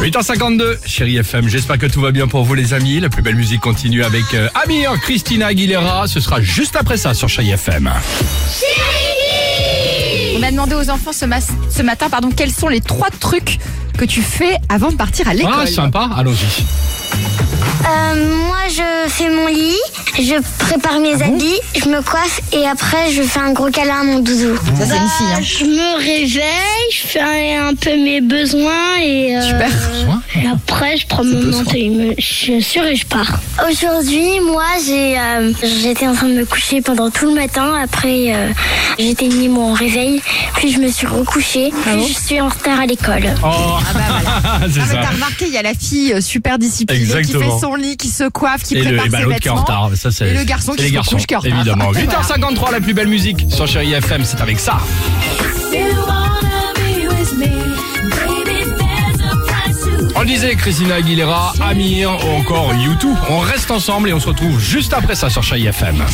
8h52, chérie FM, j'espère que tout va bien pour vous les amis. La plus belle musique continue avec euh, Amir, Christina Aguilera. Ce sera juste après ça sur Chérie FM. On a demandé aux enfants ce, mas- ce matin pardon, quels sont les trois trucs que tu fais avant de partir à l'école. Ah, sympa, allons-y. Euh, moi, je fais mon lit, je prépare mes habits, je me coiffe et après, je fais un gros câlin à mon doudou. Ça, c'est une fille. hein. Je me réveille, je fais un peu mes besoins et, euh, Super. et après, je prends mon manteau et me chaussures et je pars. Aujourd'hui, moi, j'ai euh, j'étais en train de me coucher pendant tout le matin. Après, euh, j'ai éteigné mon réveil, puis je me suis recouchée, puis je suis en retard à l'école. Oh, Ah bah voilà. c'est Ah, ça. t'as remarqué, il y a la fille euh, super disciplinée qui fait son lit, qui se coiffe, qui Et le, prépare et bah, ses l'autre qui est en vêtements. retard. Ça, c'est, Et le garçon qui les se garçons, couche évidemment. Voilà. 8h53, la plus belle musique sur Chérie FM, c'est avec ça. On le disait, Christina Aguilera, Amir ou encore YouTube. On reste ensemble et on se retrouve juste après ça sur Chérie FM.